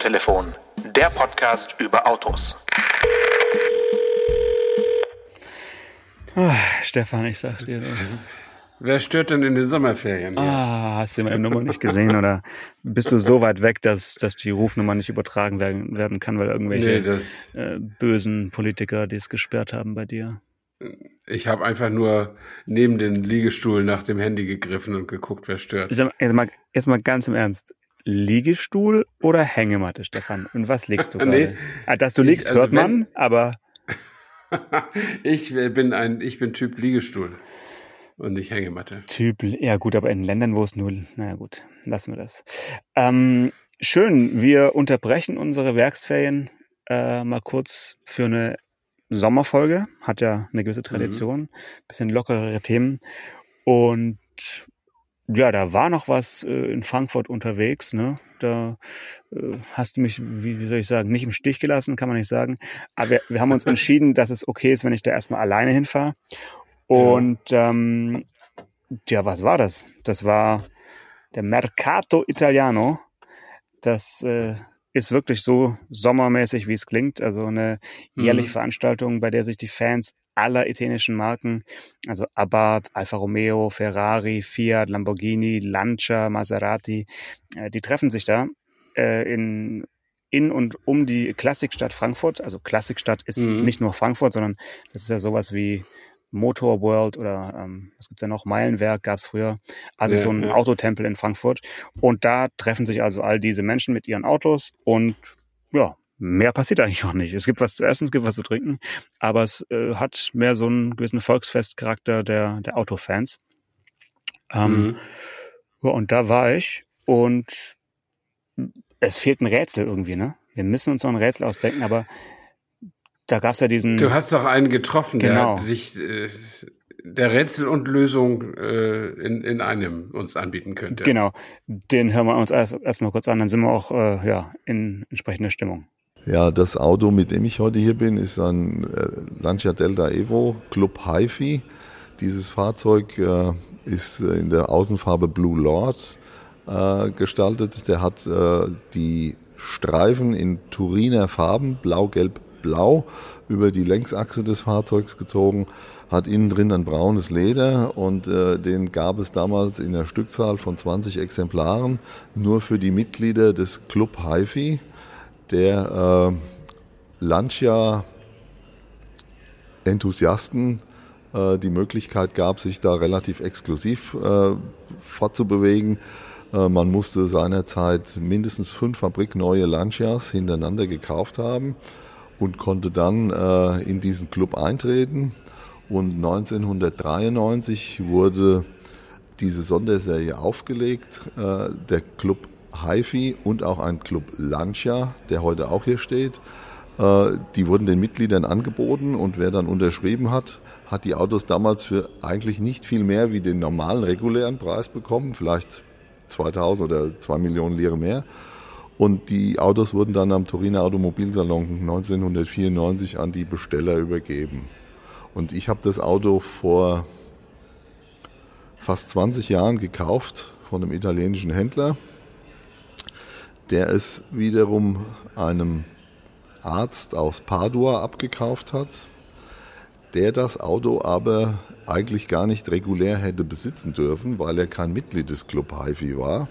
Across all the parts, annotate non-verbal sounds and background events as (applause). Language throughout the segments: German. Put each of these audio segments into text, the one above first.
Autotelefon, der Podcast über Autos. Ah, Stefan, ich sag's dir. Wer stört denn in den Sommerferien? Ah, hast du meine Nummer nicht gesehen oder bist du so weit weg, dass, dass die Rufnummer nicht übertragen werden, werden kann, weil irgendwelche nee, äh, bösen Politiker die es gesperrt haben bei dir? Ich habe einfach nur neben den Liegestuhl nach dem Handy gegriffen und geguckt, wer stört. Jetzt mal, jetzt mal ganz im Ernst. Liegestuhl oder Hängematte, Stefan? Und was legst du (laughs) gerade? nee, ah, dass du liegst, ich, also hört man, aber. (laughs) ich bin ein, ich bin Typ Liegestuhl und nicht Hängematte. Typ, ja gut, aber in Ländern, wo es nur, naja gut, lassen wir das. Ähm, schön, wir unterbrechen unsere Werksferien äh, mal kurz für eine Sommerfolge. Hat ja eine gewisse Tradition, mhm. bisschen lockerere Themen. Und ja, da war noch was äh, in Frankfurt unterwegs. Ne? Da äh, hast du mich, wie, wie, soll ich sagen, nicht im Stich gelassen, kann man nicht sagen. Aber wir, wir haben uns (laughs) entschieden, dass es okay ist, wenn ich da erstmal alleine hinfahre. Und ähm, ja, was war das? Das war der Mercato Italiano. Das äh, ist wirklich so sommermäßig, wie es klingt. Also eine jährliche mhm. Veranstaltung, bei der sich die Fans aller italienischen Marken, also Abarth, Alfa Romeo, Ferrari, Fiat, Lamborghini, Lancia, Maserati, äh, die treffen sich da äh, in in und um die Klassikstadt Frankfurt. Also Klassikstadt ist mhm. nicht nur Frankfurt, sondern das ist ja sowas wie Motor World oder ähm, was gibt's ja noch? Meilenwerk gab's früher. Also ja, so ein ja. Autotempel in Frankfurt. Und da treffen sich also all diese Menschen mit ihren Autos und ja, mehr passiert eigentlich auch nicht. Es gibt was zu essen, es gibt was zu trinken, aber es äh, hat mehr so einen gewissen Volksfestcharakter der, der Autofans. Ähm, mhm. ja, und da war ich und es fehlt ein Rätsel irgendwie, ne? Wir müssen uns noch ein Rätsel ausdenken, aber da gab es ja diesen. Du hast doch einen getroffen, genau. der sich äh, der Rätsel und Lösung äh, in, in einem uns anbieten könnte. Genau, den hören wir uns erstmal erst kurz an, dann sind wir auch äh, ja, in entsprechender Stimmung. Ja, das Auto, mit dem ich heute hier bin, ist ein äh, Lancia Delta Evo Club HiFi. Dieses Fahrzeug äh, ist in der Außenfarbe Blue Lord äh, gestaltet. Der hat äh, die Streifen in Turiner Farben, blau, gelb, blau, über die Längsachse des Fahrzeugs gezogen, hat innen drin ein braunes Leder und äh, den gab es damals in der Stückzahl von 20 Exemplaren nur für die Mitglieder des Club HiFi der äh, Lancia-Enthusiasten äh, die Möglichkeit gab, sich da relativ exklusiv äh, fortzubewegen. Äh, man musste seinerzeit mindestens fünf fabrikneue Lancias hintereinander gekauft haben und konnte dann äh, in diesen Club eintreten. Und 1993 wurde diese Sonderserie aufgelegt. Äh, der Club HiFi und auch ein Club Lancia, der heute auch hier steht. Äh, die wurden den Mitgliedern angeboten und wer dann unterschrieben hat, hat die Autos damals für eigentlich nicht viel mehr wie den normalen regulären Preis bekommen, vielleicht 2000 oder 2 Millionen Lire mehr. Und die Autos wurden dann am Turiner Automobilsalon 1994 an die Besteller übergeben. Und ich habe das Auto vor fast 20 Jahren gekauft von einem italienischen Händler der es wiederum einem Arzt aus Padua abgekauft hat, der das Auto aber eigentlich gar nicht regulär hätte besitzen dürfen, weil er kein Mitglied des Club HiFi war.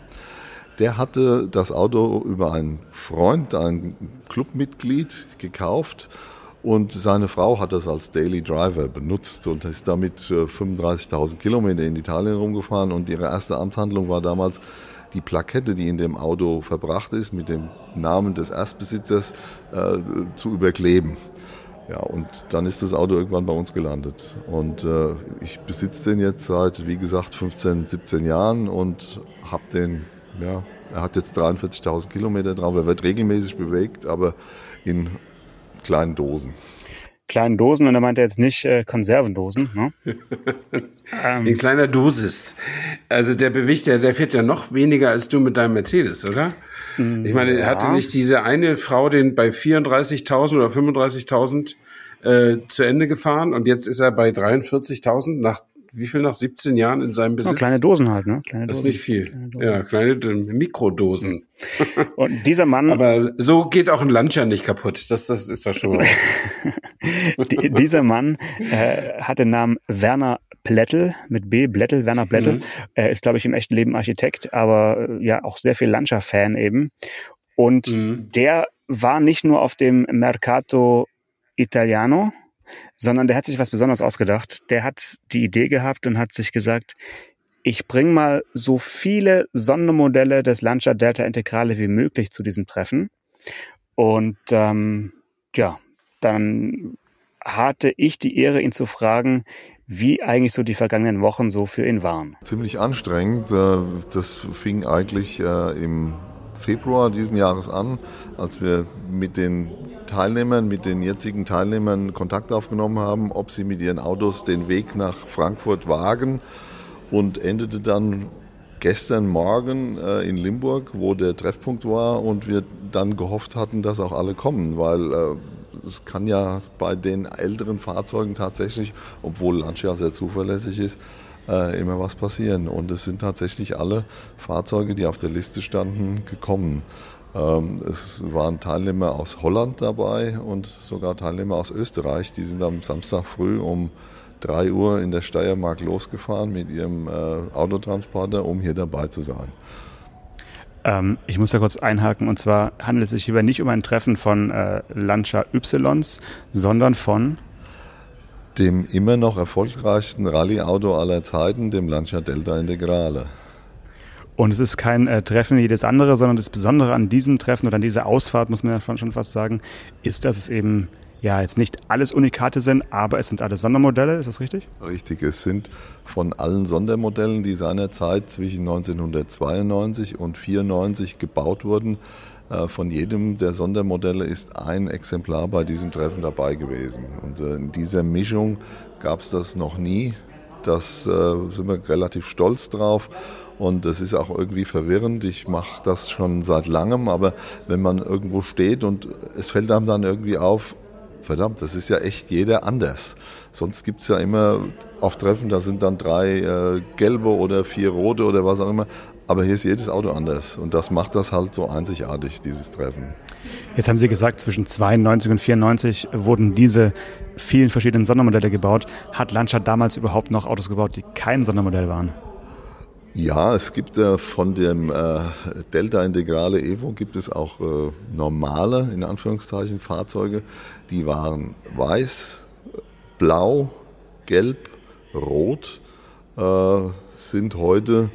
Der hatte das Auto über einen Freund, ein Clubmitglied, gekauft und seine Frau hat das als Daily Driver benutzt und ist damit 35.000 Kilometer in Italien rumgefahren und ihre erste Amtshandlung war damals, die Plakette, die in dem Auto verbracht ist, mit dem Namen des Erstbesitzers äh, zu überkleben. Ja, und dann ist das Auto irgendwann bei uns gelandet. Und äh, ich besitze den jetzt seit, wie gesagt, 15, 17 Jahren und habe den, ja, er hat jetzt 43.000 Kilometer drauf. Er wird regelmäßig bewegt, aber in kleinen Dosen kleinen Dosen und er meinte jetzt nicht äh, Konservendosen. Ne? (laughs) ähm, In kleiner Dosis. Also der bewegt ja, der fährt ja noch weniger als du mit deinem Mercedes, oder? Mm, ich meine, ja. hatte nicht diese eine Frau den bei 34.000 oder 35.000 äh, zu Ende gefahren und jetzt ist er bei 43.000 nach wie viel nach 17 Jahren in seinem Besitz? Oh, kleine Dosen halt, ne? Kleine das ist nicht viel. Kleine ja, kleine Mikrodosen. (laughs) Und dieser Mann. Aber so geht auch ein Lancia nicht kaputt. Das, das ist doch schon mal (laughs) Die, Dieser Mann äh, hat den Namen Werner Plättel mit B, Blättel, Werner Blättel. Mhm. Er ist, glaube ich, im echten Leben Architekt, aber äh, ja auch sehr viel Lancia-Fan eben. Und mhm. der war nicht nur auf dem Mercato Italiano, sondern der hat sich was Besonderes ausgedacht. Der hat die Idee gehabt und hat sich gesagt, ich bringe mal so viele Sondermodelle des Lancia Delta Integrale wie möglich zu diesen Treffen. Und ähm, ja, dann hatte ich die Ehre, ihn zu fragen, wie eigentlich so die vergangenen Wochen so für ihn waren. Ziemlich anstrengend. Äh, das fing eigentlich äh, im Februar diesen Jahres an, als wir mit den Teilnehmern, mit den jetzigen Teilnehmern Kontakt aufgenommen haben, ob sie mit ihren Autos den Weg nach Frankfurt wagen und endete dann gestern Morgen äh, in Limburg, wo der Treffpunkt war und wir dann gehofft hatten, dass auch alle kommen, weil äh, es kann ja bei den älteren Fahrzeugen tatsächlich, obwohl Lancia sehr zuverlässig ist, äh, immer was passieren. Und es sind tatsächlich alle Fahrzeuge, die auf der Liste standen, gekommen. Ähm, es waren Teilnehmer aus Holland dabei und sogar Teilnehmer aus Österreich. Die sind am Samstag früh um 3 Uhr in der Steiermark losgefahren mit ihrem äh, Autotransporter, um hier dabei zu sein. Ähm, ich muss da kurz einhaken und zwar handelt es sich hierbei nicht um ein Treffen von äh, Lancia Ys, sondern von dem immer noch erfolgreichsten Rallye-Auto aller Zeiten, dem Lancia Delta Integrale. Und es ist kein äh, Treffen wie jedes andere, sondern das Besondere an diesem Treffen oder an dieser Ausfahrt, muss man ja schon fast sagen, ist, dass es eben ja jetzt nicht alles Unikate sind, aber es sind alle Sondermodelle, ist das richtig? Richtig, es sind von allen Sondermodellen, die seinerzeit zwischen 1992 und 1994 gebaut wurden, von jedem der Sondermodelle ist ein Exemplar bei diesem Treffen dabei gewesen. Und äh, in dieser Mischung gab es das noch nie. Das äh, sind wir relativ stolz drauf. Und das ist auch irgendwie verwirrend. Ich mache das schon seit langem, aber wenn man irgendwo steht und es fällt einem dann irgendwie auf, verdammt, das ist ja echt jeder anders. Sonst gibt es ja immer auf Treffen, da sind dann drei äh, gelbe oder vier rote oder was auch immer. Aber hier ist jedes Auto anders und das macht das halt so einzigartig, dieses Treffen. Jetzt haben Sie gesagt, zwischen 92 und 94 wurden diese vielen verschiedenen Sondermodelle gebaut. Hat Lancia damals überhaupt noch Autos gebaut, die kein Sondermodell waren? Ja, es gibt äh, von dem äh, Delta Integrale Evo gibt es auch äh, normale, in Anführungszeichen, Fahrzeuge, die waren weiß, blau, gelb, rot, äh, sind heute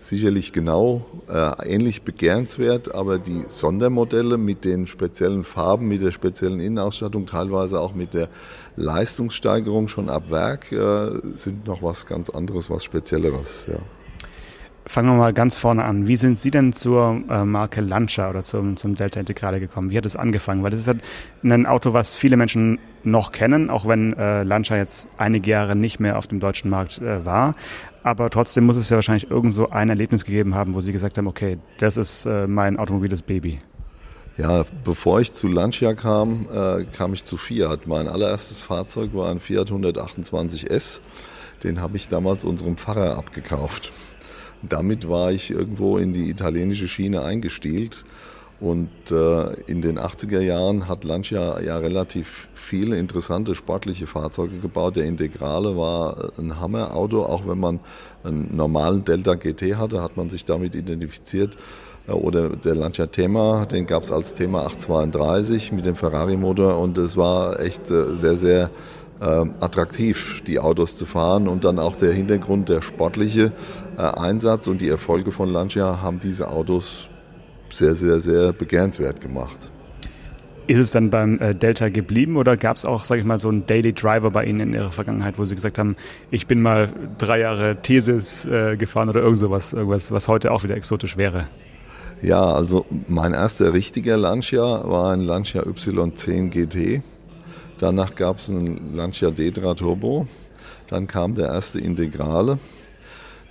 sicherlich genau äh, ähnlich begehrenswert, aber die Sondermodelle mit den speziellen Farben, mit der speziellen Innenausstattung, teilweise auch mit der Leistungssteigerung schon ab Werk, äh, sind noch was ganz anderes, was Spezielleres. Ja. Fangen wir mal ganz vorne an. Wie sind Sie denn zur äh, Marke Lancia oder zum, zum Delta Integrale gekommen? Wie hat es angefangen? Weil das ist halt ein Auto, was viele Menschen noch kennen, auch wenn äh, Lancia jetzt einige Jahre nicht mehr auf dem deutschen Markt äh, war. Aber trotzdem muss es ja wahrscheinlich irgend so ein Erlebnis gegeben haben, wo Sie gesagt haben, okay, das ist äh, mein automobiles Baby. Ja, bevor ich zu Lancia kam, äh, kam ich zu Fiat. Mein allererstes Fahrzeug war ein Fiat 128S. Den habe ich damals unserem Pfarrer abgekauft. Damit war ich irgendwo in die italienische Schiene eingestielt. Und äh, in den 80er Jahren hat Lancia ja relativ viele interessante sportliche Fahrzeuge gebaut. Der Integrale war ein Hammerauto, auch wenn man einen normalen Delta GT hatte, hat man sich damit identifiziert. Äh, oder der Lancia Thema, den gab es als Thema 832 mit dem Ferrari-Motor und es war echt äh, sehr, sehr äh, attraktiv, die Autos zu fahren und dann auch der Hintergrund, der sportliche äh, Einsatz und die Erfolge von Lancia haben diese Autos sehr, sehr, sehr begehrenswert gemacht. Ist es dann beim äh, Delta geblieben oder gab es auch, sage ich mal, so einen Daily Driver bei Ihnen in Ihrer Vergangenheit, wo Sie gesagt haben, ich bin mal drei Jahre Thesis äh, gefahren oder irgend sowas, irgendwas, was heute auch wieder exotisch wäre? Ja, also mein erster richtiger Lancia war ein Lancia Y10 GT. Danach gab es einen Lancia Detra Turbo. Dann kam der erste Integrale.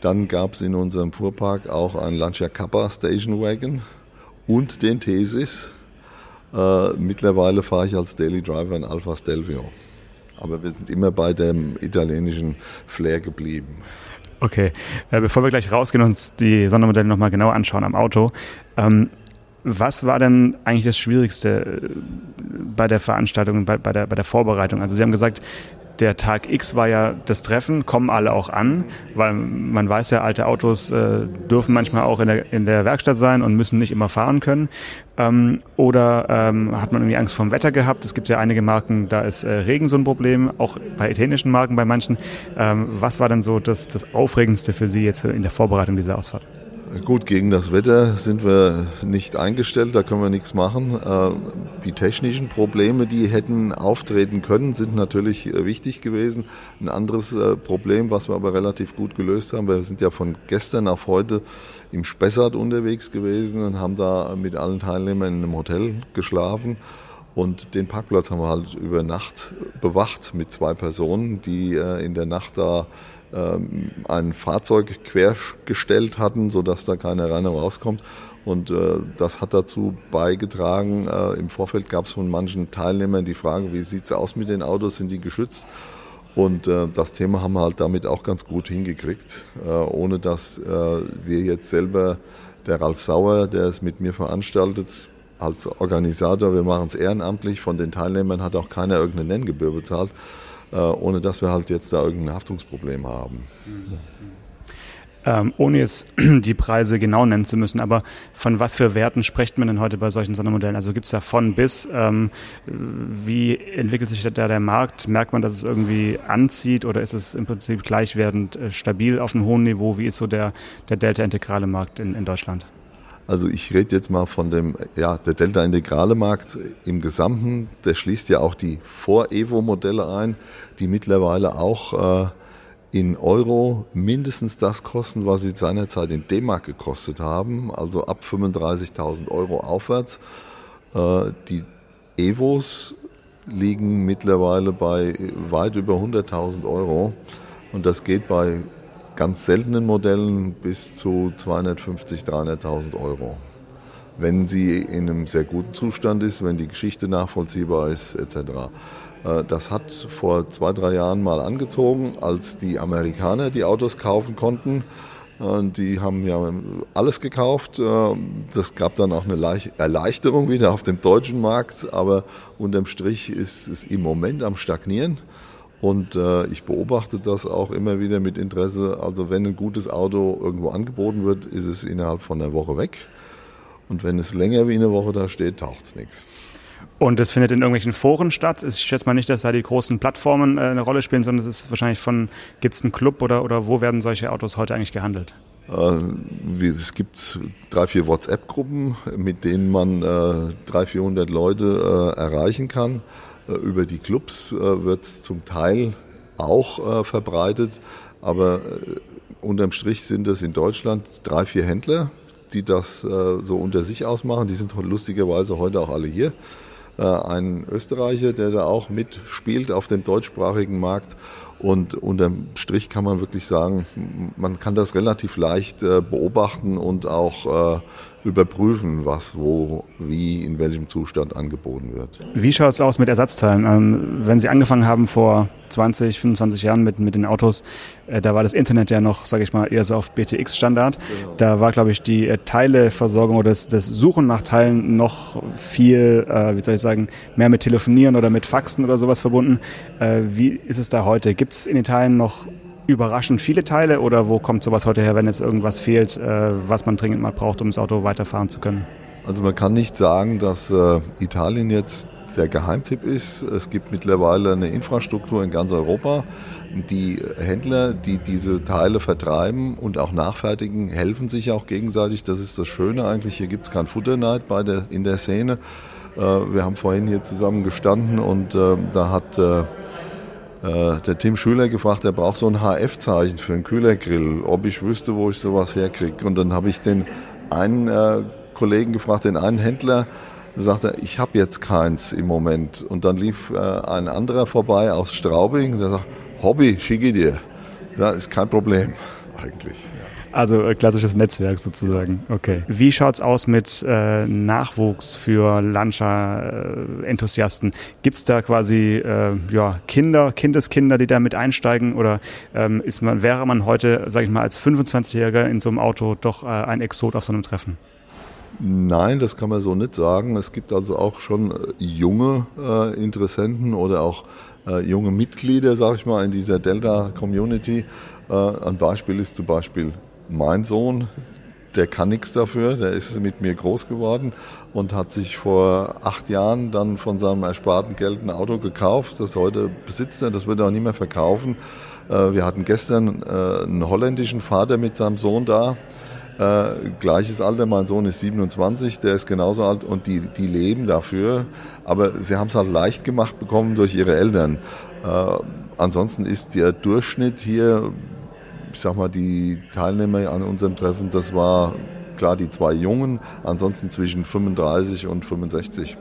Dann gab es in unserem Fuhrpark auch einen Lancia Kappa Station Wagon und den Thesis. Äh, mittlerweile fahre ich als Daily Driver ein Alpha Stelvio. Aber wir sind immer bei dem italienischen Flair geblieben. Okay, äh, bevor wir gleich rausgehen und uns die Sondermodelle nochmal genauer anschauen am Auto, ähm, was war denn eigentlich das Schwierigste äh, bei der Veranstaltung, bei, bei, der, bei der Vorbereitung? Also Sie haben gesagt, der Tag X war ja das Treffen, kommen alle auch an, weil man weiß ja, alte Autos äh, dürfen manchmal auch in der, in der Werkstatt sein und müssen nicht immer fahren können. Ähm, oder ähm, hat man irgendwie Angst vom Wetter gehabt? Es gibt ja einige Marken, da ist äh, Regen so ein Problem, auch bei italienischen Marken bei manchen. Ähm, was war denn so das, das Aufregendste für Sie jetzt in der Vorbereitung dieser Ausfahrt? Gut, gegen das Wetter sind wir nicht eingestellt, da können wir nichts machen. Äh, die technischen Probleme, die hätten auftreten können, sind natürlich äh, wichtig gewesen. Ein anderes äh, Problem, was wir aber relativ gut gelöst haben, wir sind ja von gestern auf heute im Spessart unterwegs gewesen und haben da mit allen Teilnehmern in einem Hotel geschlafen. Und den Parkplatz haben wir halt über Nacht bewacht mit zwei Personen, die in der Nacht da ähm, ein Fahrzeug quergestellt hatten, sodass da keiner rein und rauskommt. Und äh, das hat dazu beigetragen, äh, im Vorfeld gab es von manchen Teilnehmern die Frage, wie sieht es aus mit den Autos, sind die geschützt? Und äh, das Thema haben wir halt damit auch ganz gut hingekriegt, äh, ohne dass äh, wir jetzt selber, der Ralf Sauer, der es mit mir veranstaltet, als Organisator, wir machen es ehrenamtlich, von den Teilnehmern hat auch keiner irgendeine Nenngebühr bezahlt, ohne dass wir halt jetzt da irgendein Haftungsproblem haben. Ähm, ohne jetzt (clears throat) die Preise genau nennen zu müssen, aber von was für Werten spricht man denn heute bei solchen Sondermodellen? Also gibt es da von bis? Ähm, wie entwickelt sich da der Markt? Merkt man, dass es irgendwie anzieht oder ist es im Prinzip gleichwertend äh, stabil auf einem hohen Niveau? Wie ist so der, der Delta-integrale Markt in, in Deutschland? Also ich rede jetzt mal von dem, ja, der Delta-integrale Markt im Gesamten. Der schließt ja auch die Vor-Evo-Modelle ein, die mittlerweile auch äh, in Euro mindestens das kosten, was sie seinerzeit in D-Mark gekostet haben, also ab 35.000 Euro aufwärts. Äh, die Evos liegen mittlerweile bei weit über 100.000 Euro und das geht bei ganz seltenen Modellen bis zu 250.000, 300.000 Euro. Wenn sie in einem sehr guten Zustand ist, wenn die Geschichte nachvollziehbar ist, etc. Äh, das hat vor zwei, drei Jahren mal angezogen, als die Amerikaner die Autos kaufen konnten. Äh, die haben ja alles gekauft. Äh, das gab dann auch eine Erleichterung wieder auf dem deutschen Markt, aber unterm Strich ist es im Moment am Stagnieren. Und äh, ich beobachte das auch immer wieder mit Interesse. Also wenn ein gutes Auto irgendwo angeboten wird, ist es innerhalb von einer Woche weg. Und wenn es länger wie eine Woche da steht, taucht es nichts. Und es findet in irgendwelchen Foren statt. Ich schätze mal nicht, dass da die großen Plattformen äh, eine Rolle spielen, sondern es ist wahrscheinlich von, gibt es einen Club oder, oder wo werden solche Autos heute eigentlich gehandelt? Äh, es gibt drei, vier WhatsApp-Gruppen, mit denen man äh, 300, 400 Leute äh, erreichen kann. Äh, über die Clubs äh, wird es zum Teil auch äh, verbreitet, aber unterm Strich sind es in Deutschland drei, vier Händler, die das so unter sich ausmachen. Die sind lustigerweise heute auch alle hier. Ein Österreicher, der da auch mitspielt auf dem deutschsprachigen Markt. Und unterm Strich kann man wirklich sagen, man kann das relativ leicht beobachten und auch überprüfen, was wo, wie, in welchem Zustand angeboten wird. Wie schaut es aus mit Ersatzteilen? Ähm, wenn Sie angefangen haben vor 20, 25 Jahren mit, mit den Autos, äh, da war das Internet ja noch, sage ich mal, eher so auf BTX-Standard. Genau. Da war, glaube ich, die äh, Teileversorgung oder das, das Suchen nach Teilen noch viel, äh, wie soll ich sagen, mehr mit Telefonieren oder mit Faxen oder sowas verbunden. Äh, wie ist es da heute? Gibt es in Italien noch überraschend viele Teile oder wo kommt sowas heute her, wenn jetzt irgendwas fehlt, äh, was man dringend mal braucht, um das Auto weiterfahren zu können? Also man kann nicht sagen, dass äh, Italien jetzt der Geheimtipp ist. Es gibt mittlerweile eine Infrastruktur in ganz Europa. Die Händler, die diese Teile vertreiben und auch nachfertigen, helfen sich auch gegenseitig. Das ist das Schöne eigentlich. Hier gibt es kein Futterneid bei der, in der Szene. Äh, wir haben vorhin hier zusammen gestanden und da hat der Tim Schüler gefragt, er braucht so ein HF-Zeichen für einen Kühlergrill, ob ich wüsste, wo ich sowas herkriege. Und dann habe ich den einen äh, Kollegen gefragt, den einen Händler, da sagte er, ich habe jetzt keins im Moment. Und dann lief äh, ein anderer vorbei aus Straubing, der sagt, Hobby, schicke dir. Ja, ist kein Problem. eigentlich. Also äh, klassisches Netzwerk sozusagen. Okay. Wie schaut's aus mit äh, Nachwuchs für Lancia-Enthusiasten? Äh, Gibt's da quasi äh, ja, Kinder, Kindeskinder, die da mit einsteigen? Oder ähm, ist man, wäre man heute, sage ich mal, als 25-Jähriger in so einem Auto doch äh, ein Exot auf so einem Treffen? Nein, das kann man so nicht sagen. Es gibt also auch schon äh, junge äh, Interessenten oder auch äh, junge Mitglieder, sage ich mal, in dieser Delta-Community. Äh, ein Beispiel ist zum Beispiel mein Sohn. Der kann nichts dafür, der ist mit mir groß geworden und hat sich vor acht Jahren dann von seinem ersparten Geld ein Auto gekauft, das heute besitzt er, das wird er auch nie mehr verkaufen. Äh, wir hatten gestern äh, einen holländischen Vater mit seinem Sohn da, äh, gleiches Alter, mein Sohn ist 27, der ist genauso alt und die, die leben dafür. Aber sie haben es halt leicht gemacht bekommen durch ihre Eltern. Äh, ansonsten ist der Durchschnitt hier, ich sag mal, die Teilnehmer an unserem Treffen, das war klar die zwei Jungen, ansonsten zwischen 35 und 65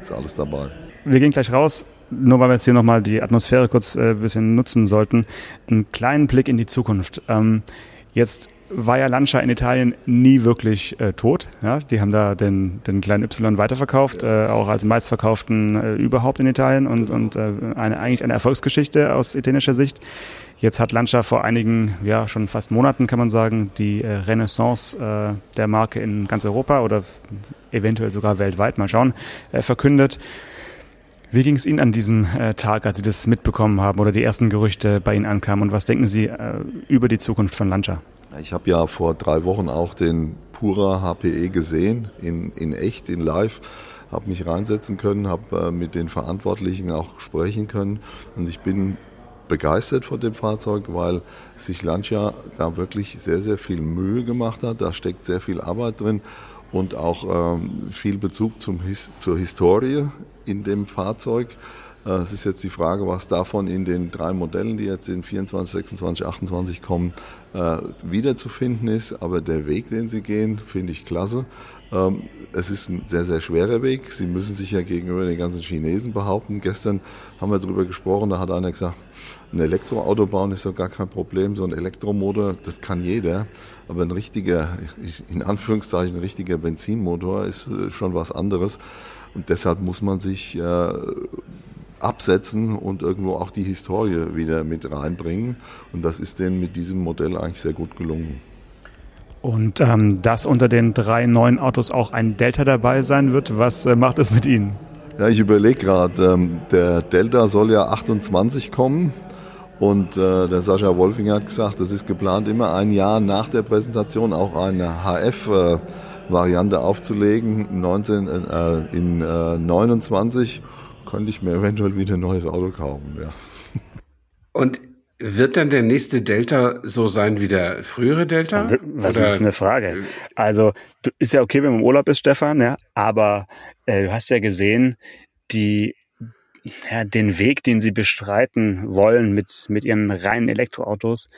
ist alles dabei. Wir gehen gleich raus nur weil wir jetzt hier nochmal die Atmosphäre kurz äh, ein bisschen nutzen sollten, einen kleinen Blick in die Zukunft. Ähm, jetzt war ja Lancia in Italien nie wirklich äh, tot. Ja? Die haben da den, den kleinen Y weiterverkauft, äh, auch als meistverkauften äh, überhaupt in Italien und, und äh, eine, eigentlich eine Erfolgsgeschichte aus italienischer Sicht. Jetzt hat Lancia vor einigen, ja schon fast Monaten kann man sagen, die äh, Renaissance äh, der Marke in ganz Europa oder eventuell sogar weltweit, mal schauen, äh, verkündet. Wie ging es Ihnen an diesem äh, Tag, als Sie das mitbekommen haben oder die ersten Gerüchte bei Ihnen ankamen und was denken Sie äh, über die Zukunft von Lancia? Ich habe ja vor drei Wochen auch den Pura HPE gesehen, in, in echt, in live habe mich reinsetzen können, habe äh, mit den Verantwortlichen auch sprechen können und ich bin begeistert von dem Fahrzeug, weil sich Lancia da wirklich sehr, sehr viel Mühe gemacht hat. Da steckt sehr viel Arbeit drin und auch ähm, viel Bezug zum zur Historie in dem Fahrzeug. Äh, es ist jetzt die Frage, was davon in den drei Modellen, die jetzt in 24, 26, 28 kommen, äh, wiederzufinden ist. Aber der Weg, den sie gehen, finde ich klasse. Ähm, es ist ein sehr, sehr schwerer Weg. Sie müssen sich ja gegenüber den ganzen Chinesen behaupten. Gestern haben wir darüber gesprochen, da hat einer gesagt, ein Elektroauto bauen ist doch gar kein Problem. So ein Elektromotor, das kann jeder. Aber ein richtiger, in Anführungszeichen, ein richtiger Benzinmotor ist äh, schon was anderes. Und deshalb muss man sich absetzen und irgendwo auch die Historie wieder mit reinbringen. Und das ist denen mit diesem Modell eigentlich sehr gut gelungen. Und ähm, dass unter den drei neuen Autos auch ein Delta dabei sein wird, was äh, macht es mit Ihnen? Ja, ich überlege gerade, ähm, der Delta soll ja 28 kommen. Und äh, der Sascha Wolfing hat gesagt, das ist geplant, immer ein Jahr nach der Präsentation auch eine HF-Variante äh, aufzulegen, 19, äh, in äh, 29 könnte ich mir eventuell wieder ein neues Auto kaufen, ja. (laughs) Und wird dann der nächste Delta so sein wie der frühere Delta? Was Oder? ist eine Frage? Also, du, ist ja okay, wenn man im Urlaub ist, Stefan, ja, aber äh, du hast ja gesehen, die, ja, den Weg, den sie bestreiten wollen mit, mit ihren reinen Elektroautos,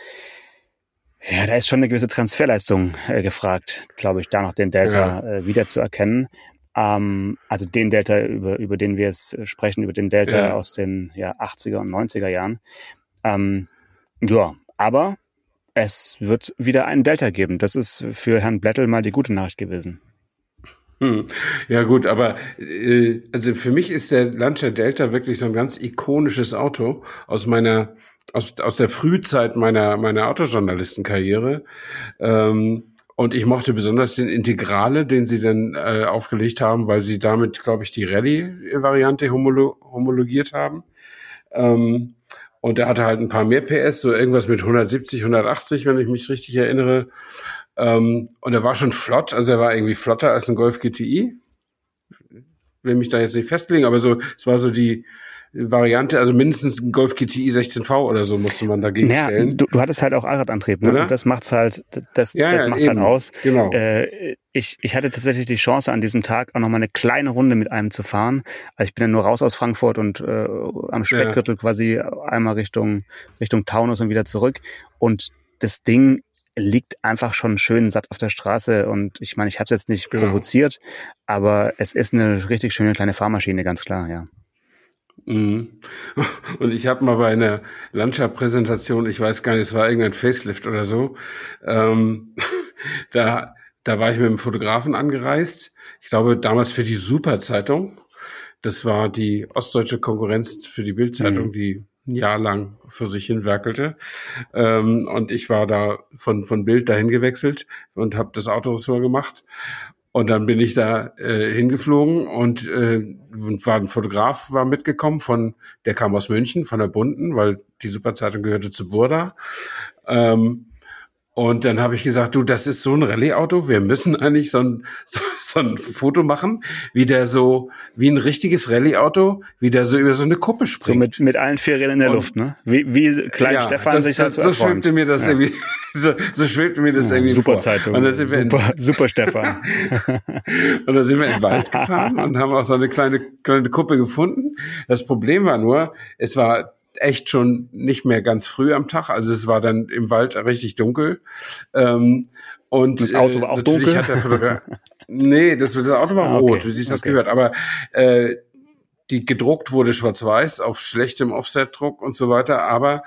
ja, da ist schon eine gewisse Transferleistung äh, gefragt, glaube ich, da noch den Delta ja. äh, wiederzuerkennen. Ähm, also den Delta, über, über den wir jetzt sprechen, über den Delta ja. aus den ja, 80er und 90er Jahren. Ähm, ja, aber es wird wieder einen Delta geben. Das ist für Herrn Blättel mal die gute Nachricht gewesen. Hm. Ja gut, aber äh, also für mich ist der Lancia Delta wirklich so ein ganz ikonisches Auto aus meiner aus, aus der Frühzeit meiner meiner Autojournalistenkarriere. Ähm, und ich mochte besonders den Integrale, den sie dann äh, aufgelegt haben, weil sie damit, glaube ich, die Rallye-Variante homolo homologiert haben. Ähm, und er hatte halt ein paar mehr PS, so irgendwas mit 170, 180, wenn ich mich richtig erinnere. Ähm, und er war schon flott, also er war irgendwie flotter als ein Golf GTI. Will mich da jetzt nicht festlegen, aber so, es war so die, Variante, also mindestens ein Golf GTI 16V oder so musste man dagegen naja, stellen. Du, du hattest halt auch Allradantrieb, ne? Und das macht's halt, das, ja, das ja, macht's halt eben. halt aus. Genau. Äh, ich, ich hatte tatsächlich die Chance, an diesem Tag auch nochmal eine kleine Runde mit einem zu fahren. Also ich bin dann nur raus aus Frankfurt und äh, am Speckgürtel ja. quasi einmal Richtung, Richtung Taunus und wieder zurück. Und das Ding liegt einfach schon schön satt auf der Straße und ich meine, ich habe es jetzt nicht genau. provoziert, aber es ist eine richtig schöne kleine Fahrmaschine, ganz klar, ja. Mhm. (laughs) Und ich habe mal bei einer Landschaftspräsentation, ich weiß gar nicht, es war irgendein Facelift oder so, ähm, (laughs) da, da war ich mit einem Fotografen angereist. Ich glaube, damals für die Superzeitung. Das war die ostdeutsche Konkurrenz für die Bildzeitung, mhm. die ein Jahr lang für sich hin werkelte. Ähm, und ich war da von, von Bild dahin gewechselt und habe das Autoressort gemacht. Und dann bin ich da äh, hingeflogen und, äh, war ein Fotograf war mitgekommen von, der kam aus München, von der Bunden, weil die Superzeitung gehörte zu Burda. Ähm, und dann habe ich gesagt, du, das ist so ein Rallye-Auto, wir müssen eigentlich so ein, (laughs) so, so ein Foto machen, wie der so, wie ein richtiges Rallye-Auto, wie der so über so eine Kuppe springt. So mit, mit allen vier Rädern in der und, Luft, ne? Wie, wie Klein ja, Stefan das, sich das, so schwebte mir das ja. irgendwie, (laughs) so, so schwebte mir das ja, irgendwie Super vor. Zeitung. Und dann sind wir super, in, super Stefan. (laughs) und dann sind wir in den Wald gefahren und haben auch so eine kleine, kleine Kuppe gefunden. Das Problem war nur, es war echt schon nicht mehr ganz früh am Tag. Also es war dann im Wald richtig dunkel. Ähm, und das Auto war auch dunkel. Hat der (laughs) nee, das, das Auto war ah, rot, okay. wie sich das okay. gehört. Aber äh, die gedruckt wurde schwarz-weiß auf schlechtem Offset-Druck und so weiter. Aber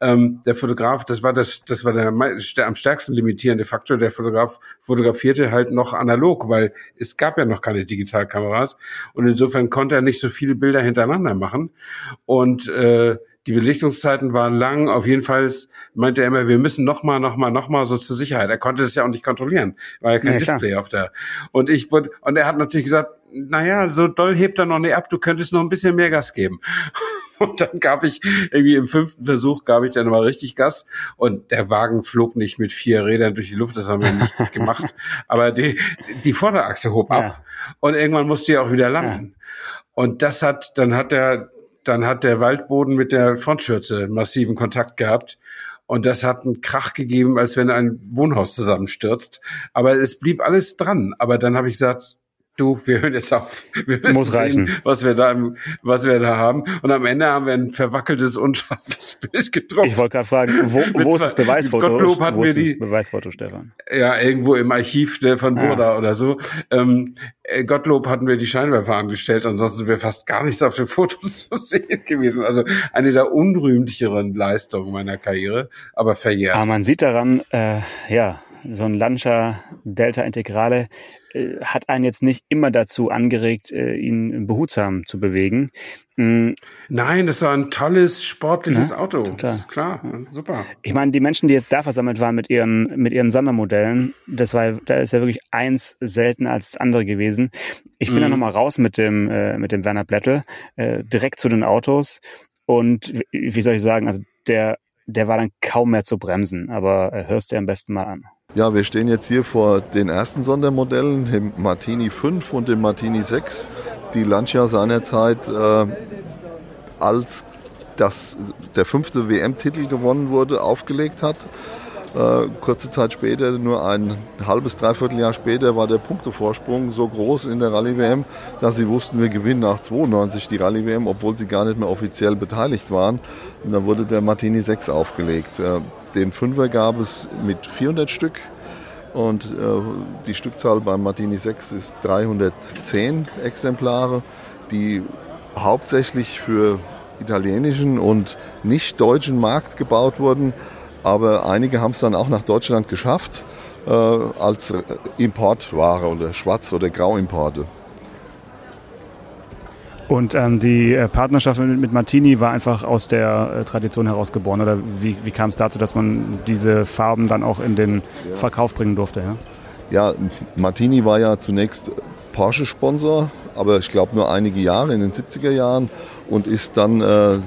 ähm, der Fotograf, das war das, das war der, der am stärksten limitierende Faktor. Der Fotograf fotografierte halt noch analog, weil es gab ja noch keine Digitalkameras und insofern konnte er nicht so viele Bilder hintereinander machen. Und äh, die Belichtungszeiten waren lang. Auf jeden Fall meinte er immer, wir müssen noch mal, noch mal, noch mal so zur Sicherheit. Er konnte das ja auch nicht kontrollieren, war ja kein ja, Display klar. auf der. Und ich wurde, und er hat natürlich gesagt, naja, so doll hebt er noch nicht ab, du könntest noch ein bisschen mehr Gas geben. (laughs) Und dann gab ich irgendwie im fünften Versuch gab ich dann mal richtig Gas und der Wagen flog nicht mit vier Rädern durch die Luft, das haben wir nicht (laughs) gemacht. Aber die, die Vorderachse hob ab ja. und irgendwann musste er auch wieder landen. Ja. Und das hat, dann hat er dann hat der Waldboden mit der Frontschürze massiven Kontakt gehabt. Und das hat einen Krach gegeben, als wenn ein Wohnhaus zusammenstürzt. Aber es blieb alles dran. Aber dann habe ich gesagt, du, wir hören jetzt auf. Wir müssen Muss reichen. sehen, was wir da, was wir da haben. Und am Ende haben wir ein verwackeltes, unscharfes (laughs) Bild gedruckt. Ich wollte gerade fragen, wo, wo ist das Beweisfoto? Gottlob hatten wo wir die, Beweisfoto, Stefan? Ja, irgendwo im Archiv der von Burda ah. oder so. Ähm, äh, Gottlob hatten wir die Scheinwerfer angestellt, ansonsten wäre fast gar nichts auf den Fotos (laughs) zu sehen gewesen. Also eine der unrühmlicheren Leistungen meiner Karriere, aber verjährt. Aber man sieht daran, äh, ja, so ein Lancia Delta Integrale äh, hat einen jetzt nicht immer dazu angeregt, äh, ihn behutsam zu bewegen. Mhm. Nein, das war ein tolles sportliches ja, Auto. Total. Klar, super. Ich meine, die Menschen, die jetzt da versammelt waren mit ihren mit ihren Sondermodellen, das war, da ist ja wirklich eins seltener als das andere gewesen. Ich bin mhm. dann nochmal raus mit dem äh, mit dem Werner Blättel äh, direkt zu den Autos und wie soll ich sagen, also der der war dann kaum mehr zu bremsen, aber äh, hörst dir am besten mal an. Ja, wir stehen jetzt hier vor den ersten Sondermodellen, dem Martini 5 und dem Martini 6, die Lancia seinerzeit äh, als das, der fünfte WM-Titel gewonnen wurde, aufgelegt hat. Äh, kurze Zeit später, nur ein halbes, dreiviertel Jahr später, war der Punktevorsprung so groß in der Rallye-WM, dass sie wussten, wir gewinnen nach 92 die Rallye-WM, obwohl sie gar nicht mehr offiziell beteiligt waren. Und dann wurde der Martini 6 aufgelegt. Äh, den Fünfer gab es mit 400 Stück und äh, die Stückzahl beim Martini 6 ist 310 Exemplare, die hauptsächlich für italienischen und nicht deutschen Markt gebaut wurden. Aber einige haben es dann auch nach Deutschland geschafft äh, als Importware oder Schwarz- oder Grauimporte. Und ähm, die äh, Partnerschaft mit, mit, Martini war einfach aus der äh, Tradition heraus geboren. Oder wie, wie kam es dazu, dass man diese Farben dann auch in den ja. Verkauf bringen durfte? Ja? ja, Martini war ja zunächst Porsche-Sponsor, aber ich glaube nur einige Jahre in den 70er Jahren und ist dann äh,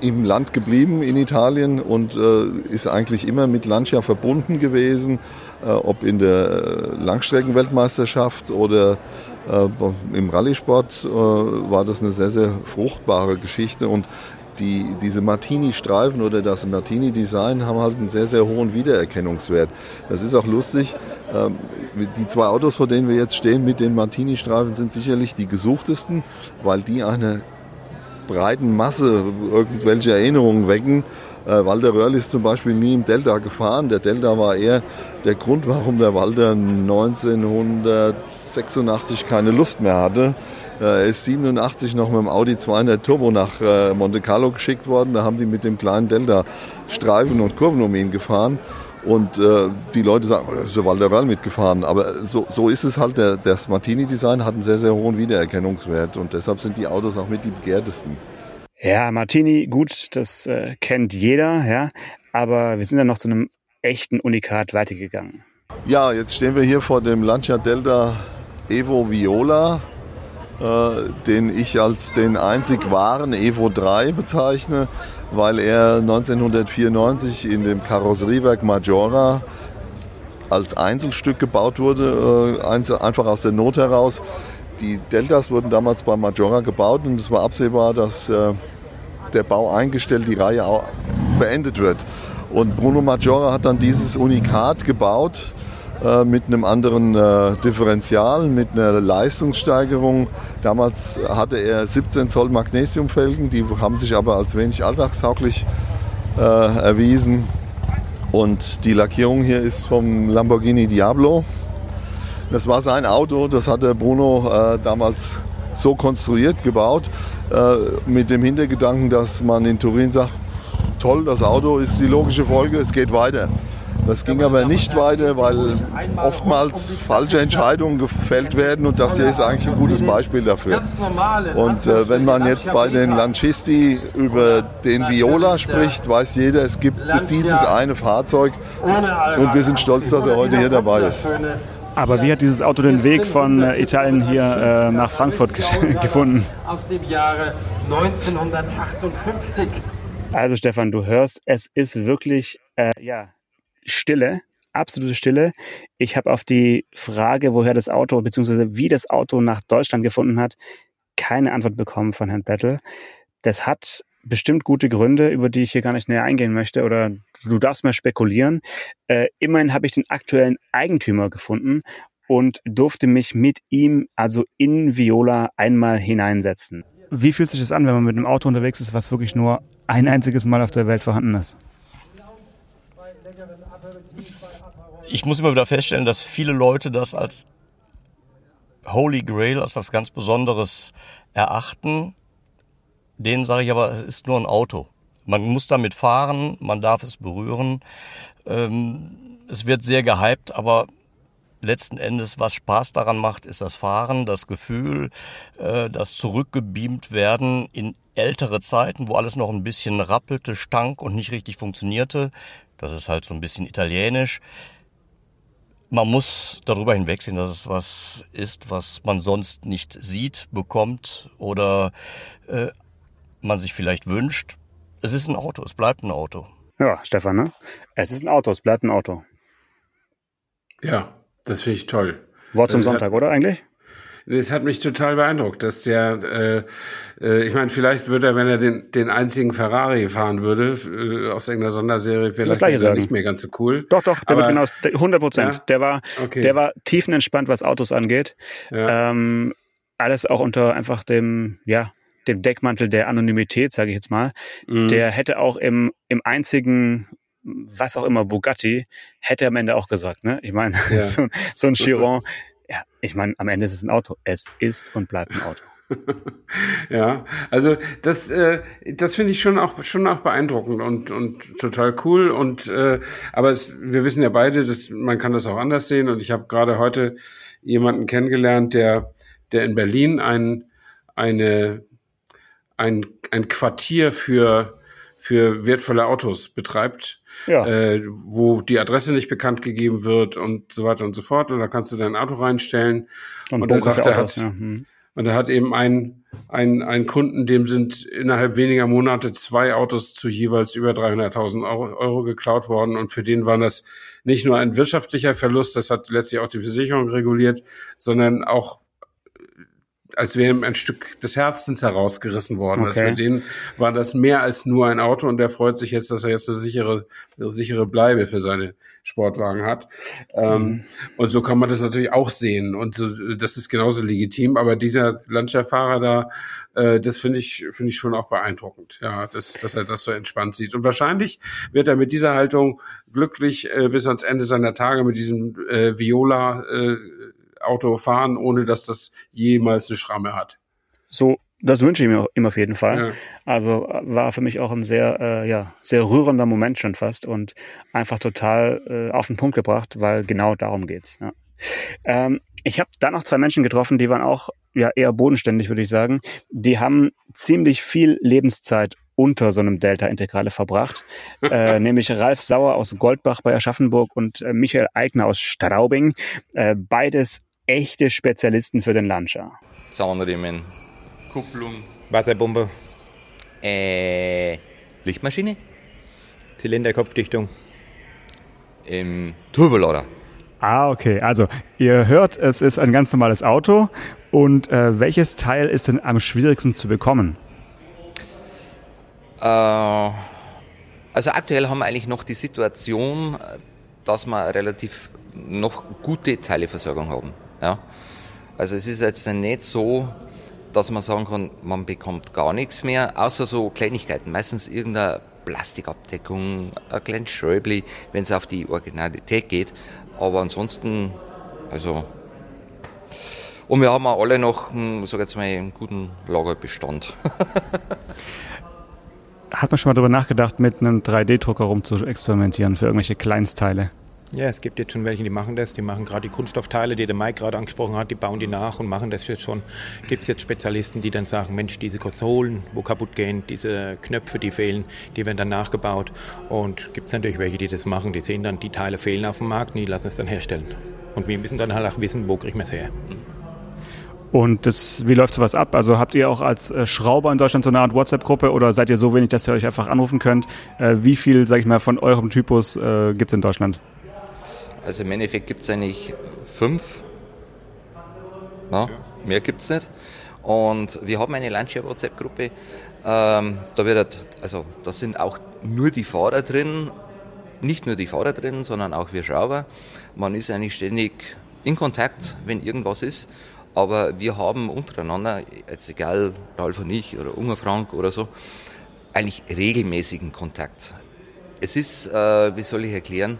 im Land geblieben in Italien und äh, ist eigentlich immer mit Lancia verbunden gewesen, äh, ob in der äh, Langstreckenweltmeisterschaft oder Im Rallye-Sport äh, war das eine sehr, sehr fruchtbare Geschichte und die, diese Martini-Streifen oder das Martini-Design haben halt einen sehr, sehr hohen Wiedererkennungswert. Das ist auch lustig. Ähm, die zwei Autos, vor denen wir jetzt stehen mit den Martini-Streifen, sind sicherlich die gesuchtesten, weil die eine breiten Masse irgendwelche Erinnerungen wecken. Äh, Walter Röhrl ist zum Beispiel nie im Delta gefahren. Der Delta war eher der Grund, warum der Walter 1986 keine Lust mehr hatte, Er ist 87 noch mit dem Audi 200 Turbo nach äh, Monte Carlo geschickt worden. Da haben die mit dem kleinen Delta Streifen und Kurven um ihn gefahren. Und äh, die Leute sagen, oh, das ist der Valderal mitgefahren. Aber so, so ist es halt. Der, das Martini-Design hat einen sehr, sehr hohen Wiedererkennungswert. Und deshalb sind die Autos auch mit die begehrtesten. Ja, Martini, gut, das äh, kennt jeder, ja. Aber wir sind dann noch zu einem echten Unikat weitergegangen. Ja, jetzt stehen wir hier vor dem Lancia Delta Evo Viola äh, den ich als den einzig wahren Evo 3 bezeichne, weil er 1994 in dem Karosseriewerk Majora als Einzelstück gebaut wurde, äh, einfach aus der Not heraus. Die Deltas wurden damals bei Majora gebaut und es war absehbar, dass äh, der Bau eingestellt, die Reihe auch beendet wird. Und Bruno Majora hat dann dieses Unikat gebaut äh, mit einem anderen äh, Differential, mit einer Leistungssteigerung. Damals hatte er 17 Zoll Magnesiumfelgen, die haben sich aber als wenig alltagstauglich äh, erwiesen. Und die Lackierung hier ist vom Lamborghini Diablo. Das war sein Auto, das hatte Bruno äh, damals so konstruiert, gebaut, äh, mit dem Hintergedanken, dass man in Turin sagt, toll, das Auto ist die logische Folge, es geht weiter. Das ging aber nicht weiter, weil oftmals falsche Entscheidungen gefällt werden und das hier ist eigentlich ein gutes Beispiel dafür. Und äh, wenn man jetzt bei den Lancisti über den Viola spricht, weiß jeder, es gibt dieses eine Fahrzeug und wir sind stolz, dass er heute hier dabei ist. Aber wie hat dieses Auto den Weg von äh, Italien hier äh, nach Frankfurt (laughs) gefunden? Aus dem Jahre 1958. Also Stefan, du hörst, es ist wirklich äh, ja, Stille, absolute Stille. Ich habe auf die Frage, woher das Auto bzw. wie das Auto nach Deutschland gefunden hat, keine Antwort bekommen von Herrn Bettel. Das hat bestimmt gute Gründe, über die ich hier gar nicht näher eingehen möchte oder du darfst mal spekulieren. Äh, immerhin habe ich den aktuellen Eigentümer gefunden und durfte mich mit ihm, also in Viola, einmal hineinsetzen. Wie fühlt sich das an, wenn man mit einem Auto unterwegs ist, was wirklich nur ein einziges Mal auf der Welt vorhanden ist? ich muss immer wieder feststellen, dass viele Leute das als Holy Grail, als was ganz Besonderes erachten. Denen sage ich aber, es ist nur ein Auto. Man muss damit fahren, man darf es berühren. Ähm, es wird sehr gehypt, aber letzten Endes, was Spaß daran macht, ist das Fahren, das Gefühl, äh, das zurückgebeamt werden in ältere Zeiten, wo alles noch ein bisschen rappelte, stank und nicht richtig funktionierte. Das ist halt so ein bisschen italienisch. Man muss darüber hinwegsehen, dass es was ist, was man sonst nicht sieht, bekommt oder äh, man sich vielleicht wünscht. Es ist ein Auto, es bleibt ein Auto. Ja, Stefan, ne? Es ist ein Auto, es bleibt ein Auto. Ja, das finde ich toll. Wort zum Sonntag, oder eigentlich? Das hat mich total beeindruckt, dass der, äh, äh, ich meine, vielleicht würde er, wenn er den, den einzigen Ferrari fahren würde, äh, aus irgendeiner Sonderserie, vielleicht wäre er nicht mehr ganz so cool. Doch, doch, der Aber, wird genau 100 Prozent. Ja? Der war, okay. der war tiefenentspannt, was Autos angeht. Ja. Ähm, alles auch unter einfach dem, ja, dem Deckmantel der Anonymität, sage ich jetzt mal. Mhm. Der hätte auch im, im einzigen was auch immer, Bugatti, hätte am Ende auch gesagt, ne? Ich meine, ja. (laughs) so, so ein (laughs) Chiron, ja, ich meine, am Ende ist es ein Auto. Es ist und bleibt ein Auto. (laughs) ja, also das, äh, das finde ich schon auch schon auch beeindruckend und und total cool und äh, aber es, wir wissen ja beide, dass man kann das auch anders sehen und ich habe gerade heute jemanden kennengelernt, der der in Berlin ein eine ein ein Quartier für für wertvolle Autos betreibt ja. äh, wo die Adresse nicht bekannt gegeben wird und so weiter und so fort. Und da kannst du dein Auto reinstellen. Und, und er sagt, er hat, ja. hm. und er hat eben einen, einen, einen Kunden, dem sind innerhalb weniger Monate zwei Autos zu jeweils über 300.000 Euro, Euro geklaut worden. Und für den war das nicht nur ein wirtschaftlicher Verlust, das hat letztlich auch die Versicherung reguliert, sondern auch als wäre ihm ein Stück des Herzens herausgerissen worden. Also okay. Also für den war das mehr als nur ein Auto und der freut sich jetzt, dass er jetzt eine sichere, eine sichere Bleibe für seine Sportwagen hat. Ähm, mhm. und so kann man das natürlich auch sehen. Und so, das ist genauso legitim. Aber dieser Landschaftsfahrer da, äh, das finde ich, finde ich schon auch beeindruckend. Ja, dass, dass er das so entspannt sieht. Und wahrscheinlich wird er mit dieser Haltung glücklich äh, bis ans Ende seiner Tage mit diesem äh, Viola äh, Auto fahren, ohne dass das jemals eine Schramme hat. so das wünsche ich mir ihm auf jeden Fall. Ja. Also äh, war für mich auch ein sehr, äh, ja, sehr rührender Moment schon fast und einfach total äh, auf den Punkt gebracht, weil genau darum geht's. Ja. Ähm, ich habe da noch zwei Menschen getroffen, die waren auch ja eher bodenständig, würde ich sagen. Die haben ziemlich viel Lebenszeit unter so einem Delta-Integrale verbracht, (laughs) äh, nämlich Ralf Sauer aus Goldbach bei Aschaffenburg und äh, Michael Eigner aus Straubing. Äh, beides echte Spezialisten für den Launcher. Zahnriemen, Kupplung, Wasserbombe, äh, Lichtmaschine, Zylinderkopfdichtung, im Turbolader. Ah, okay. Also ihr hört, es ist ein ganz normales Auto. Und äh, welches Teil ist denn am schwierigsten zu bekommen? Äh, also aktuell haben wir eigentlich noch die Situation, dass wir relativ noch gute Teileversorgung haben. Ja? Also es ist jetzt nicht so, dass man sagen kann, man bekommt gar nichts mehr, außer so Kleinigkeiten. Meistens irgendeine Plastikabdeckung, ein kleines Schräubli, wenn es auf die Originalität geht. Aber ansonsten, also. Und wir haben auch alle noch, sag jetzt mal, einen guten Lagerbestand. (laughs) Hat man schon mal darüber nachgedacht, mit einem 3D-Drucker rum zu experimentieren für irgendwelche Kleinstteile? Ja, es gibt jetzt schon welche, die machen das. Die machen gerade die Kunststoffteile, die der Mike gerade angesprochen hat, die bauen die nach und machen das jetzt schon. Gibt es jetzt Spezialisten, die dann sagen, Mensch, diese Konsolen, wo kaputt gehen, diese Knöpfe, die fehlen, die werden dann nachgebaut. Und gibt es natürlich welche, die das machen, die sehen dann, die Teile fehlen auf dem Markt und die lassen es dann herstellen. Und wir müssen dann halt auch wissen, wo kriegen wir es her. Und das, wie läuft sowas ab? Also habt ihr auch als äh, Schrauber in Deutschland so eine Art WhatsApp-Gruppe oder seid ihr so wenig, dass ihr euch einfach anrufen könnt? Äh, wie viel, sag ich mal, von eurem Typus äh, gibt es in Deutschland? Also im Endeffekt gibt es eigentlich fünf. Na, mehr gibt es nicht. Und wir haben eine Landshare-WhatsApp-Gruppe. Ähm, da, wird, also, da sind auch nur die Fahrer drin. Nicht nur die Fahrer drin, sondern auch wir Schrauber. Man ist eigentlich ständig in Kontakt, wenn irgendwas ist. Aber wir haben untereinander, jetzt egal Ralf und ich oder Unger Frank oder so, eigentlich regelmäßigen Kontakt. Es ist, äh, wie soll ich erklären,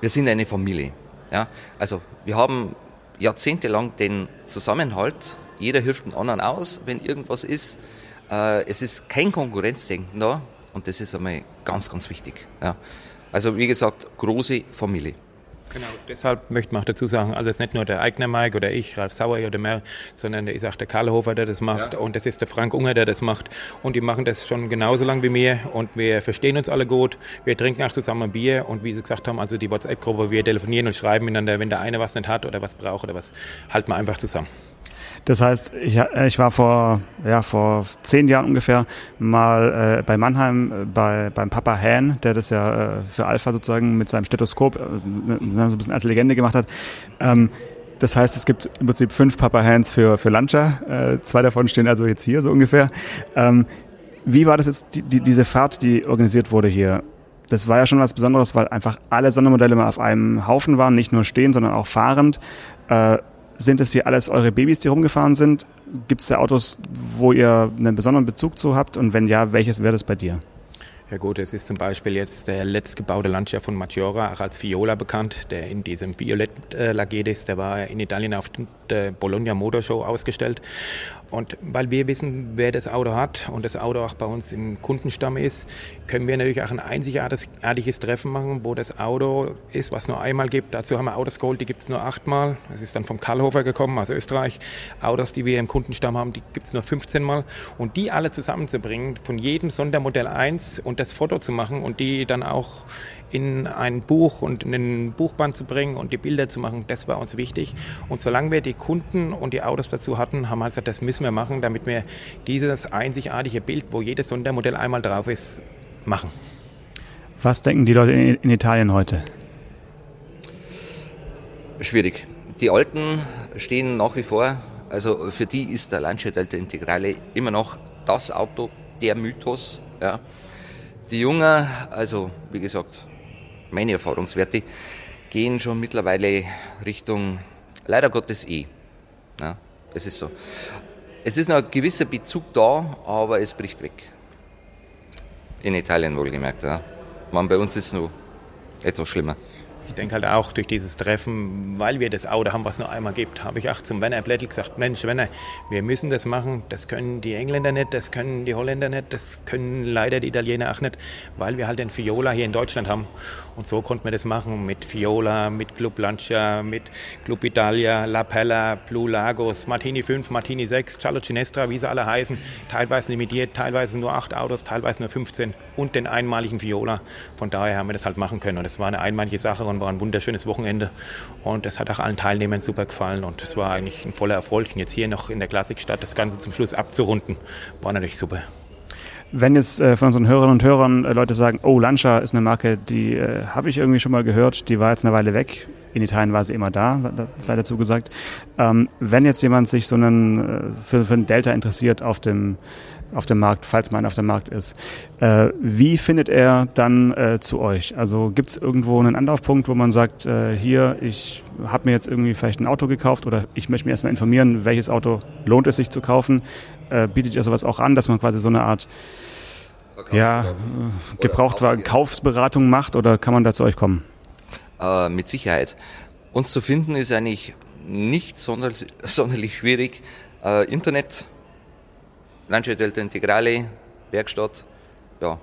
wir sind eine Familie. Ja? Also wir haben jahrzehntelang den Zusammenhalt, jeder hilft den anderen aus, wenn irgendwas ist. Äh, es ist kein Konkurrenzdenken da und das ist einmal ganz, ganz wichtig. Ja? Also wie gesagt, große Familie. Genau, deshalb möchte man auch dazu sagen, also es ist nicht nur der Eigner Mike oder ich, Ralf Sauer oder mehr, sondern ist auch der Karlhofer, der das macht ja. und das ist der Frank Unger, der das macht und die machen das schon genauso lang wie mir und wir verstehen uns alle gut, wir trinken auch zusammen ein Bier und wie Sie gesagt haben, also die WhatsApp-Gruppe, wir telefonieren und schreiben miteinander, wenn der eine was nicht hat oder was braucht oder was, halten wir einfach zusammen. Das heißt, ich, äh, ich war vor, ja, vor zehn Jahren ungefähr mal äh, bei Mannheim äh, bei, beim Papa Han, der das ja äh, für Alpha sozusagen mit seinem Stethoskop äh, so ein bisschen als Legende gemacht hat. Ähm, das heißt, es gibt im Prinzip fünf Papa Hands für, für Lancia. Äh, zwei davon stehen also jetzt hier so ungefähr. Ähm, wie war das jetzt, die, die, diese Fahrt, die organisiert wurde hier? Das war ja schon was Besonderes, weil einfach alle Sondermodelle mal auf einem Haufen waren, nicht nur stehen, sondern auch fahrend. Äh, sind es hier alles eure Babys, die rumgefahren sind? Gibt es da Autos, wo ihr einen besonderen Bezug zu habt? Und wenn ja, welches wäre das bei dir? Ja gut, es ist zum Beispiel jetzt der letztgebaute Lancia von Maggiora, auch als Viola bekannt, der in diesem Violett äh, lackiert ist. Der war in Italien auf der Bologna Motor Show ausgestellt. Und weil wir wissen, wer das Auto hat und das Auto auch bei uns im Kundenstamm ist, können wir natürlich auch ein einzigartiges Treffen machen, wo das Auto ist, was nur einmal gibt. Dazu haben wir Autos geholt, die gibt es nur achtmal. Das ist dann vom Karlhofer gekommen, aus Österreich. Autos, die wir im Kundenstamm haben, die gibt es nur 15 Mal. Und die alle zusammenzubringen, von jedem Sondermodell eins und das Foto zu machen und die dann auch in ein Buch und in ein Buchband zu bringen und die Bilder zu machen, das war uns wichtig. Und solange wir die Kunden und die Autos dazu hatten, haben wir gesagt, das müssen wir machen, damit wir dieses einzigartige Bild, wo jedes Sondermodell einmal drauf ist, machen. Was denken die Leute in, in Italien heute? Schwierig. Die Alten stehen nach wie vor, also für die ist der Lancia Delta Integrale immer noch das Auto, der Mythos. Ja. Die Jungen, also wie gesagt, meine Erfahrungswerte gehen schon mittlerweile Richtung, leider Gottes eh. Ja, es ist so. Es ist noch ein gewisser Bezug da, aber es bricht weg. In Italien wohlgemerkt. Ja. Man, bei uns ist es noch etwas schlimmer. Ich denke halt auch durch dieses Treffen, weil wir das Auto haben, was nur einmal gibt, habe ich auch zum Werner Blättl gesagt, Mensch Werner, wir müssen das machen, das können die Engländer nicht, das können die Holländer nicht, das können leider die Italiener auch nicht, weil wir halt den Fiola hier in Deutschland haben. Und so konnten wir das machen mit Fiola, mit Club Lancia, mit Club Italia, La Pella, Blue Lagos, Martini 5, Martini 6, Cialo Cinestra, wie sie alle heißen, teilweise limitiert, teilweise nur 8 Autos, teilweise nur 15 und den einmaligen Fiola. Von daher haben wir das halt machen können und das war eine einmalige Sache und war ein wunderschönes Wochenende und das hat auch allen Teilnehmern super gefallen und das war eigentlich ein voller Erfolg. Und jetzt hier noch in der Klassikstadt das Ganze zum Schluss abzurunden, war natürlich super. Wenn jetzt äh, von unseren Hörerinnen und Hörern äh, Leute sagen, oh, Lancia ist eine Marke, die äh, habe ich irgendwie schon mal gehört, die war jetzt eine Weile weg. In Italien war sie immer da, sei dazu gesagt. Ähm, wenn jetzt jemand sich so einen, äh, für, für einen Delta interessiert auf dem auf dem Markt, falls man auf dem Markt ist. Äh, wie findet er dann äh, zu euch? Also gibt es irgendwo einen Anlaufpunkt, wo man sagt, äh, hier, ich habe mir jetzt irgendwie vielleicht ein Auto gekauft oder ich möchte mich erstmal informieren, welches Auto lohnt es sich zu kaufen? Äh, bietet ihr sowas auch an, dass man quasi so eine Art ja, Gebrauchtwagen Kaufsberatung macht oder kann man da zu euch kommen? Äh, mit Sicherheit. Uns zu finden ist eigentlich nicht sonderlich, (laughs) sonderlich schwierig. Äh, Internet Lancia Delta Integrale, Werkstatt, ja,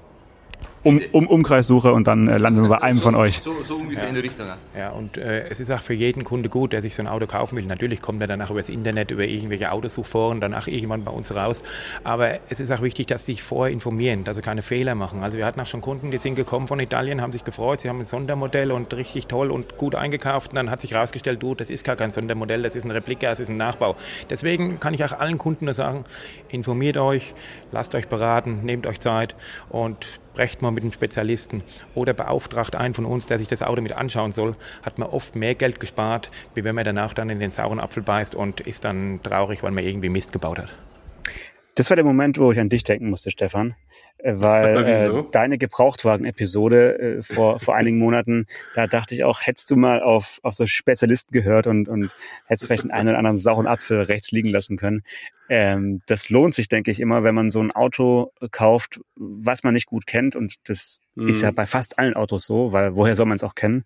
um, um Umkreissuche und dann äh, landen wir bei einem so, von euch. So, so ungefähr ja. in die Richtung. Ja, ja und äh, es ist auch für jeden Kunde gut, der sich so ein Auto kaufen will. Natürlich kommt er danach über das Internet, über irgendwelche Autosuchforen, danach irgendwann bei uns raus. Aber es ist auch wichtig, dass sie sich vorher informieren, dass sie keine Fehler machen. Also wir hatten auch schon Kunden, die sind gekommen von Italien, haben sich gefreut, sie haben ein Sondermodell und richtig toll und gut eingekauft. Und dann hat sich herausgestellt, du, das ist gar kein Sondermodell, das ist ein Replika, das ist ein Nachbau. Deswegen kann ich auch allen Kunden nur sagen, informiert euch, lasst euch beraten, nehmt euch Zeit und sprecht mal mit einem Spezialisten oder beauftragt einen von uns, der sich das Auto mit anschauen soll, hat man oft mehr Geld gespart, wie wenn man danach dann in den sauren Apfel beißt und ist dann traurig, weil man irgendwie Mist gebaut hat. Das war der Moment, wo ich an dich denken musste, Stefan, äh, weil äh, deine Gebrauchtwagen-Episode äh, vor, (laughs) vor einigen Monaten, da dachte ich auch, hättest du mal auf, auf so Spezialisten gehört und, und hättest vielleicht einen oder anderen sauren Apfel rechts liegen lassen können. Ähm, das lohnt sich, denke ich, immer, wenn man so ein Auto kauft, was man nicht gut kennt. Und das mhm. ist ja bei fast allen Autos so, weil woher soll man es auch kennen,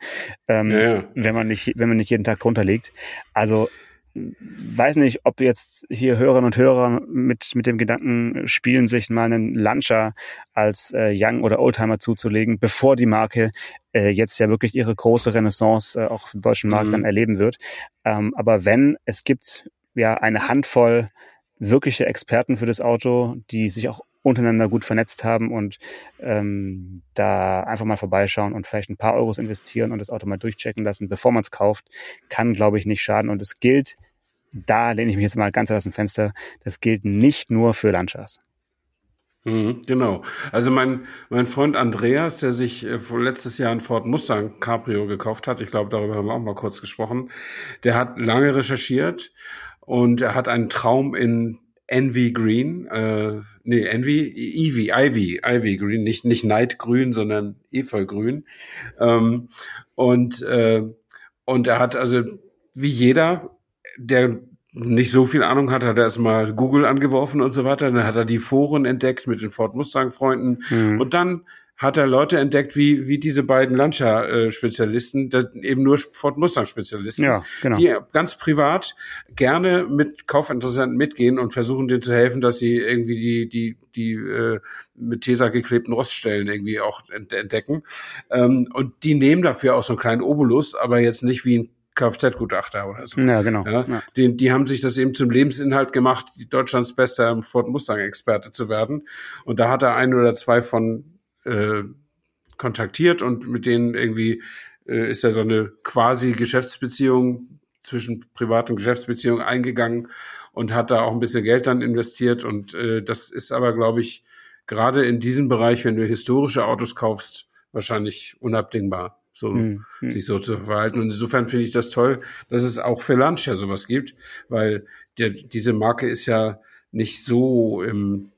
ähm, ja, ja. wenn man nicht, wenn man nicht jeden Tag runterlegt. Also weiß nicht, ob jetzt hier Hörerinnen und Hörer mit, mit dem Gedanken spielen, sich mal einen Lancia als äh, Young- oder Oldtimer zuzulegen, bevor die Marke äh, jetzt ja wirklich ihre große Renaissance äh, auch im deutschen Markt mhm. dann erleben wird. Ähm, aber wenn, es gibt ja eine Handvoll wirkliche Experten für das Auto, die sich auch untereinander gut vernetzt haben und ähm, da einfach mal vorbeischauen und vielleicht ein paar Euros investieren und das Auto mal durchchecken lassen, bevor man es kauft, kann, glaube ich, nicht schaden. Und es gilt, da lehne ich mich jetzt mal ganz aus dem Fenster, das gilt nicht nur für Lanchas. Mhm, genau. Also mein, mein Freund Andreas, der sich äh, letztes Jahr ein Ford Mustang Cabrio gekauft hat, ich glaube, darüber haben wir auch mal kurz gesprochen, der hat lange recherchiert und er hat einen Traum in Envy Green, äh, nee, Envy, Ivy, Ivy, Ivy Green, nicht, nicht Night Grün, sondern Efeugrün. Ähm, und, äh, und er hat also, wie jeder, der nicht so viel Ahnung hat, hat er erstmal Google angeworfen und so weiter. Dann hat er die Foren entdeckt mit den Ford Mustang Freunden. Mhm. Und dann hat er Leute entdeckt, wie, wie diese beiden Lancia-Spezialisten, eben nur Ford Mustang-Spezialisten, ja, genau. die ganz privat gerne mit Kaufinteressenten mitgehen und versuchen denen zu helfen, dass sie irgendwie die, die, die äh, mit Tesa geklebten Roststellen irgendwie auch entdecken. Ähm, und die nehmen dafür auch so einen kleinen Obolus, aber jetzt nicht wie ein Kfz-Gutachter oder so. Ja, genau. Ja, ja. Die, die haben sich das eben zum Lebensinhalt gemacht, Deutschlands bester Ford Mustang-Experte zu werden. Und da hat er ein oder zwei von äh, kontaktiert und mit denen irgendwie äh, ist ja so eine quasi Geschäftsbeziehung zwischen Privat- und Geschäftsbeziehung eingegangen und hat da auch ein bisschen Geld dann investiert. Und äh, das ist aber, glaube ich, gerade in diesem Bereich, wenn du historische Autos kaufst, wahrscheinlich unabdingbar, so hm, hm. sich so zu verhalten. Und insofern finde ich das toll, dass es auch für Lancia sowas gibt, weil der, diese Marke ist ja nicht so im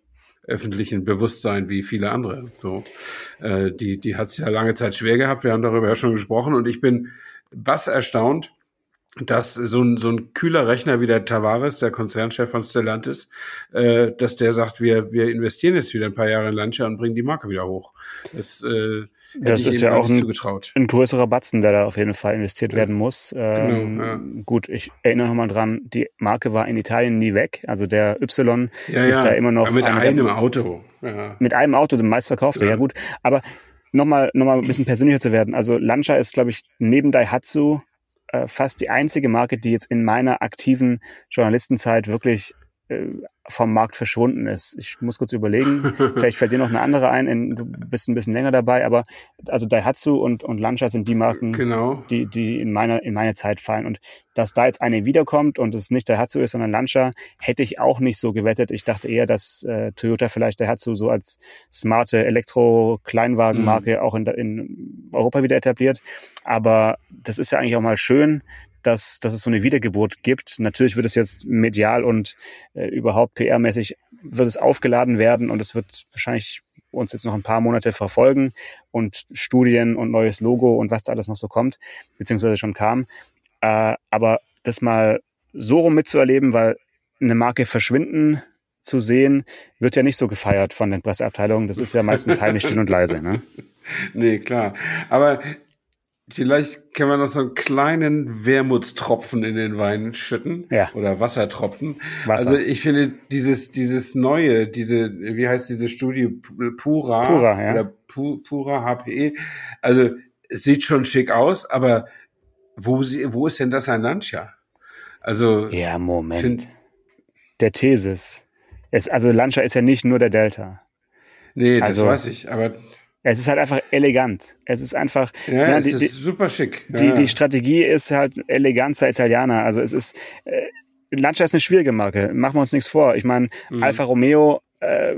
öffentlichen Bewusstsein wie viele andere. So, äh, die die hat es ja lange Zeit schwer gehabt. Wir haben darüber ja schon gesprochen und ich bin was erstaunt, dass so ein, so ein kühler Rechner wie der Tavares, der Konzernchef von Stellantis, äh, dass der sagt, wir, wir investieren jetzt wieder ein paar Jahre in Lancia und bringen die Marke wieder hoch. Das, äh, das ist ja auch ein, ein, größerer Batzen, der da auf jeden Fall investiert ja. werden muss. Ähm, genau, ja. Gut, ich erinnere nochmal dran, die Marke war in Italien nie weg. Also der Y ja, ist ja immer noch. Aber mit einem Auto. Mit einem Auto, dem meistverkaufte, ja. gut. Aber nochmal noch mal ein bisschen persönlicher zu werden. Also Lancia ist, glaube ich, neben Daihatsu äh, fast die einzige Marke, die jetzt in meiner aktiven Journalistenzeit wirklich äh, vom Markt verschwunden ist. Ich muss kurz überlegen, (laughs) vielleicht fällt dir noch eine andere ein, in, du bist ein bisschen länger dabei, aber also Daihatsu und, und Lancia sind die Marken, genau. die, die in meiner, in meine Zeit fallen. Und dass da jetzt eine wiederkommt und es nicht Daihatsu ist, sondern Lancia, hätte ich auch nicht so gewettet. Ich dachte eher, dass äh, Toyota vielleicht Daihatsu so als smarte Elektro-Kleinwagenmarke mhm. auch in, in Europa wieder etabliert. Aber das ist ja eigentlich auch mal schön, dass, dass es so eine Wiedergeburt gibt. Natürlich wird es jetzt medial und äh, überhaupt PR-mäßig wird es aufgeladen werden und es wird wahrscheinlich uns jetzt noch ein paar Monate verfolgen und Studien und neues Logo und was da alles noch so kommt, beziehungsweise schon kam. Äh, aber das mal so rum mitzuerleben, weil eine Marke verschwinden zu sehen, wird ja nicht so gefeiert von den Presseabteilungen. Das ist ja meistens heimlich (laughs) still und leise. Ne? Nee, klar. Aber Vielleicht können wir noch so einen kleinen Wermutstropfen in den Wein schütten. Ja. Oder Wassertropfen. Wasser. Also ich finde dieses, dieses neue, diese, wie heißt diese Studie? Pura. Pura, ja. Oder Pura HPE. Also es sieht schon schick aus, aber wo, wo ist denn das ein Lancia? Also. Ja, Moment. Find, der Thesis. Es, also Lancia ist ja nicht nur der Delta. Nee, das also, weiß ich, aber es ist halt einfach elegant. Es ist einfach. Ja, na, es die, ist super schick. Ja, die, die Strategie ist halt Eleganza Italiana. Also es ist. Äh, Lancia ist eine schwierige Marke. Machen wir uns nichts vor. Ich meine, mhm. Alfa Romeo äh,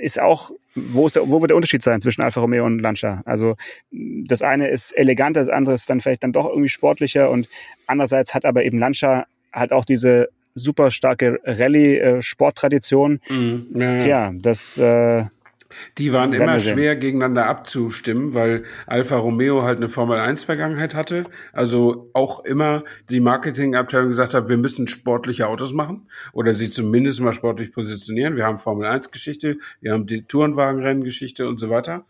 ist auch. Wo, ist der, wo wird der Unterschied sein zwischen Alfa Romeo und Lancia? Also das eine ist eleganter, das andere ist dann vielleicht dann doch irgendwie sportlicher und andererseits hat aber eben Lancia halt auch diese super starke Rallye-Sporttradition. Äh, mhm. Ja, Tja, das äh, die waren immer schwer gegeneinander abzustimmen, weil Alfa Romeo halt eine Formel 1 Vergangenheit hatte. Also auch immer die Marketingabteilung gesagt hat, wir müssen sportliche Autos machen oder sie zumindest mal sportlich positionieren. Wir haben Formel 1 Geschichte, wir haben die Tourenwagenrennen Geschichte und so weiter.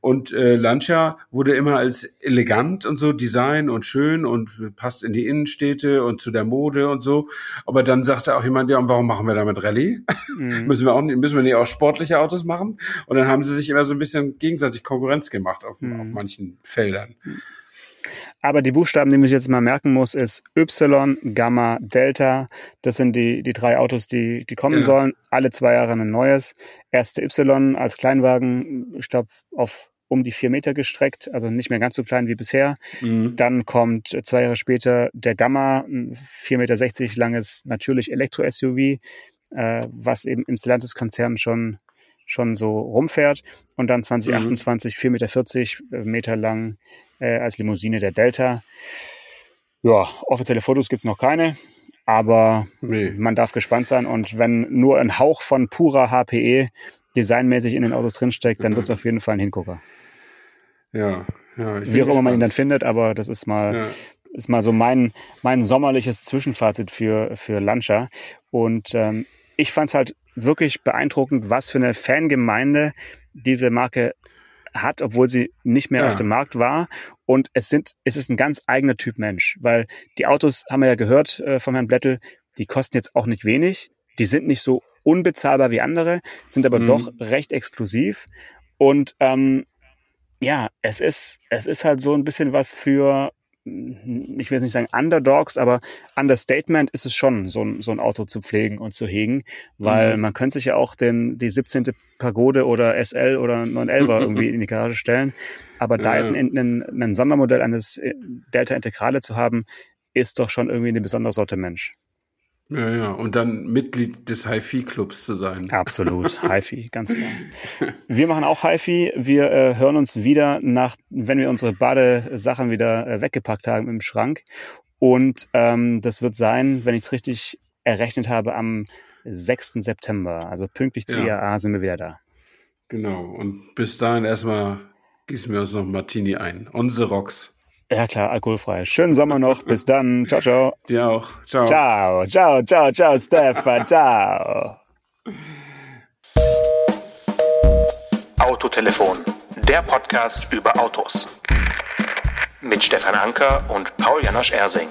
Und äh, Lancia wurde immer als elegant und so, Design und schön und passt in die Innenstädte und zu der Mode und so. Aber dann sagte auch jemand, ja, und warum machen wir damit Rallye? Mhm. (laughs) müssen wir auch nicht, müssen wir nicht auch sportliche Autos machen? Und dann haben sie sich immer so ein bisschen gegenseitig Konkurrenz gemacht auf, mhm. auf manchen Feldern. Aber die Buchstaben, die man sich jetzt mal merken muss, ist Y, Gamma, Delta. Das sind die, die drei Autos, die, die kommen genau. sollen. Alle zwei Jahre ein neues. Erste Y als Kleinwagen, ich glaube, auf um die vier Meter gestreckt, also nicht mehr ganz so klein wie bisher. Mhm. Dann kommt zwei Jahre später der Gamma, ein 4,60 Meter langes, natürlich Elektro-SUV, äh, was eben im Stellantis-Konzern schon schon so rumfährt und dann 2028 mhm. 4,40 Meter, Meter lang äh, als Limousine der Delta. Ja, offizielle Fotos gibt's noch keine, aber nee. man darf gespannt sein und wenn nur ein Hauch von purer HPE designmäßig in den Autos drinsteckt, dann mhm. wird's auf jeden Fall ein Hingucker. Ja, ja. Wie auch immer man ihn dann findet, aber das ist mal, ja. ist mal so mein, mein sommerliches Zwischenfazit für, für Lancia. Und ähm, ich fand's halt wirklich beeindruckend, was für eine Fangemeinde diese Marke hat, obwohl sie nicht mehr ja. auf dem Markt war. Und es sind, es ist ein ganz eigener Typ Mensch, weil die Autos, haben wir ja gehört äh, von Herrn Blättel, die kosten jetzt auch nicht wenig. Die sind nicht so unbezahlbar wie andere, sind aber mhm. doch recht exklusiv. Und ähm, ja, es ist, es ist halt so ein bisschen was für ich will jetzt nicht sagen Underdogs, aber Understatement ist es schon, so ein, so ein Auto zu pflegen und zu hegen, weil mhm. man könnte sich ja auch den, die 17. Pagode oder SL oder 911er (laughs) irgendwie in die Garage stellen. Aber da ja. jetzt ein, ein, ein Sondermodell eines äh, Delta Integrale zu haben, ist doch schon irgendwie eine besondere Sorte Mensch. Ja, ja, und dann Mitglied des HiFi-Clubs zu sein. Absolut, (laughs) HiFi, ganz klar. Wir machen auch HiFi. Wir äh, hören uns wieder nach, wenn wir unsere Badesachen wieder äh, weggepackt haben im Schrank. Und ähm, das wird sein, wenn ich es richtig errechnet habe, am 6. September. Also pünktlich zu ja. IAA sind wir wieder da. Genau, und bis dahin erstmal gießen wir uns noch Martini ein. Unsere Rocks. Ja klar, alkoholfrei. Schönen Sommer noch. Bis dann. Ciao, ciao. Dir auch. Ciao. Ciao, ciao, ciao, ciao, Stefan. Ciao. Autotelefon, der Podcast über Autos. Mit Stefan Anker und Paul Janosch Ersing.